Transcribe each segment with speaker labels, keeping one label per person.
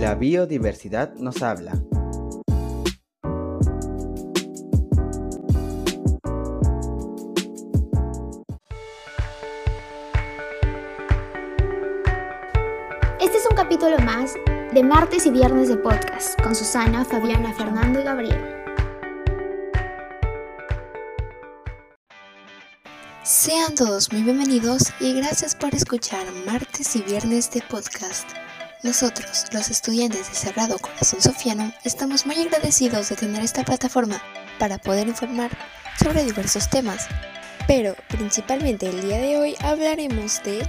Speaker 1: La biodiversidad nos habla.
Speaker 2: Este es un capítulo más de martes y viernes de podcast con Susana, Fabiana, Fernando y Gabriel.
Speaker 3: Sean todos muy bienvenidos y gracias por escuchar martes y viernes de podcast. Nosotros, los estudiantes de Sagrado Corazón Sofiano, estamos muy agradecidos de tener esta plataforma para poder informar sobre diversos temas, pero principalmente el día de hoy hablaremos de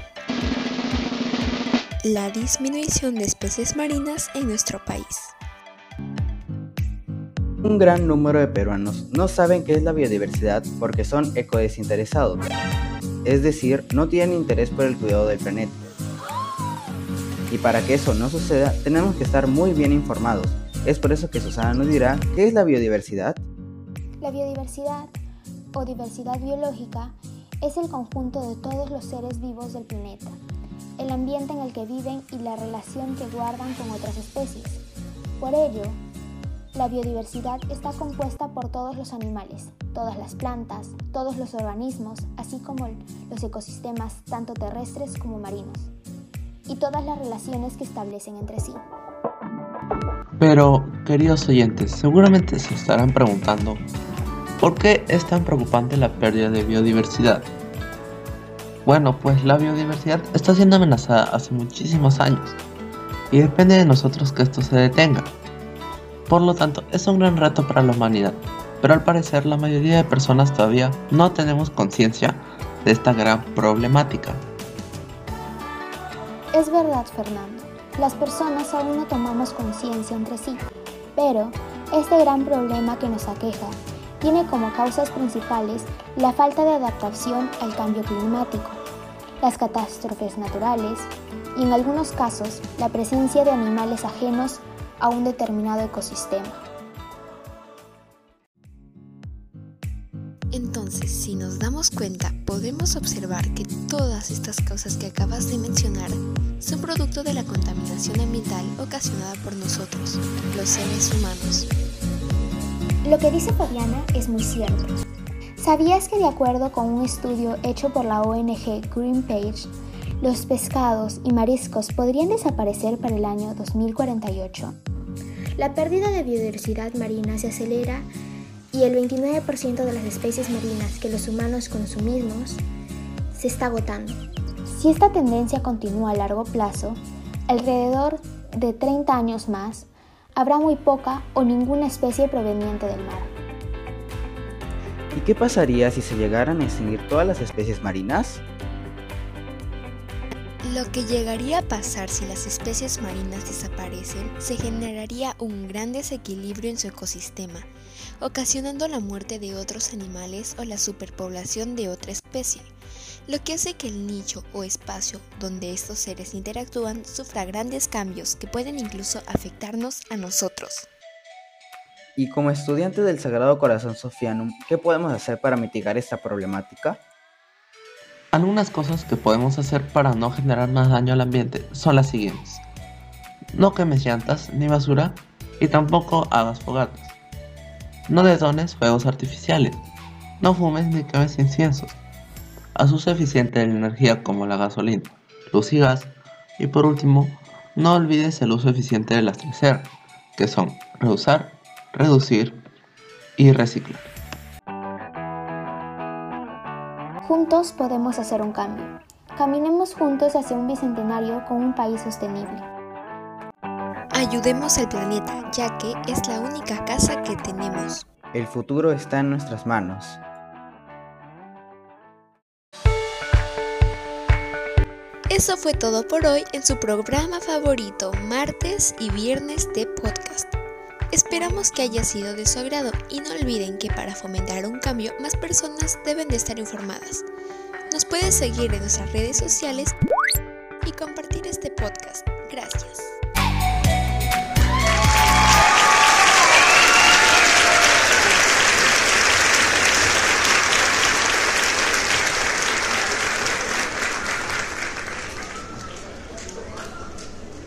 Speaker 3: la disminución de especies marinas en nuestro país.
Speaker 1: Un gran número de peruanos no saben qué es la biodiversidad porque son ecodesinteresados, es decir, no tienen interés por el cuidado del planeta. Y para que eso no suceda, tenemos que estar muy bien informados. Es por eso que Susana nos dirá qué es la biodiversidad.
Speaker 2: La biodiversidad o diversidad biológica es el conjunto de todos los seres vivos del planeta, el ambiente en el que viven y la relación que guardan con otras especies. Por ello, la biodiversidad está compuesta por todos los animales, todas las plantas, todos los organismos, así como los ecosistemas tanto terrestres como marinos, y todas las relaciones que establecen entre sí.
Speaker 4: Pero, queridos oyentes, seguramente se estarán preguntando, ¿por qué es tan preocupante la pérdida de biodiversidad? Bueno, pues la biodiversidad está siendo amenazada hace muchísimos años y depende de nosotros que esto se detenga. Por lo tanto, es un gran reto para la humanidad, pero al parecer la mayoría de personas todavía no tenemos conciencia de esta gran problemática.
Speaker 2: Es verdad, Fernando, las personas aún no tomamos conciencia entre sí, pero este gran problema que nos aqueja tiene como causas principales la falta de adaptación al cambio climático, las catástrofes naturales y en algunos casos la presencia de animales ajenos a un determinado ecosistema.
Speaker 3: Entonces, si nos damos cuenta, podemos observar que todas estas causas que acabas de mencionar son producto de la contaminación ambiental ocasionada por nosotros, los seres humanos.
Speaker 2: Lo que dice Fabiana es muy cierto. ¿Sabías que de acuerdo con un estudio hecho por la ONG Greenpage, los pescados y mariscos podrían desaparecer para el año 2048? La pérdida de biodiversidad marina se acelera y el 29% de las especies marinas que los humanos consumimos se está agotando. Si esta tendencia continúa a largo plazo, alrededor de 30 años más, habrá muy poca o ninguna especie proveniente del mar.
Speaker 1: ¿Y qué pasaría si se llegaran a extinguir todas las especies marinas?
Speaker 3: Lo que llegaría a pasar si las especies marinas desaparecen, se generaría un gran desequilibrio en su ecosistema, ocasionando la muerte de otros animales o la superpoblación de otra especie, lo que hace que el nicho o espacio donde estos seres interactúan sufra grandes cambios que pueden incluso afectarnos a nosotros.
Speaker 1: Y como estudiante del Sagrado Corazón Sofianum, ¿qué podemos hacer para mitigar esta problemática?
Speaker 4: Algunas cosas que podemos hacer para no generar más daño al ambiente son las siguientes. No quemes llantas ni basura y tampoco hagas fogatas. No detones fuegos artificiales. No fumes ni quemes inciensos. Haz uso eficiente de la energía como la gasolina, luz y gas. Y por último, no olvides el uso eficiente de las tres R, que son reusar, reducir y reciclar.
Speaker 2: Juntos podemos hacer un cambio. Caminemos juntos hacia un bicentenario con un país sostenible.
Speaker 3: Ayudemos al planeta, ya que es la única casa que tenemos.
Speaker 1: El futuro está en nuestras manos.
Speaker 3: Eso fue todo por hoy en su programa favorito, martes y viernes de podcast. Esperamos que haya sido de su agrado y no olviden que para fomentar un cambio más personas deben de estar informadas. Nos pueden seguir en nuestras redes sociales y compartir este podcast.